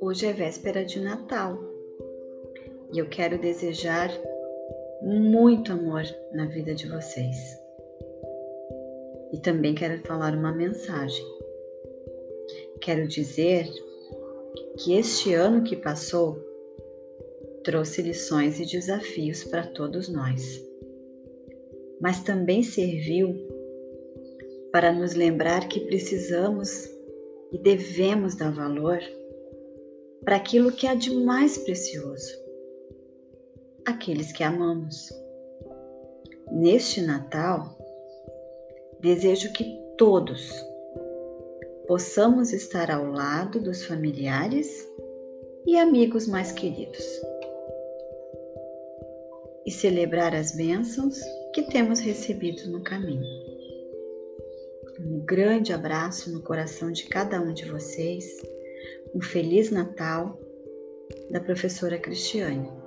Hoje é véspera de Natal e eu quero desejar muito amor na vida de vocês. E também quero falar uma mensagem. Quero dizer que este ano que passou trouxe lições e desafios para todos nós, mas também serviu para nos lembrar que precisamos e devemos dar valor para aquilo que há de mais precioso, aqueles que amamos. Neste Natal, desejo que todos possamos estar ao lado dos familiares e amigos mais queridos e celebrar as bênçãos que temos recebido no caminho. Um grande abraço no coração de cada um de vocês um Feliz Natal da professora Cristiane.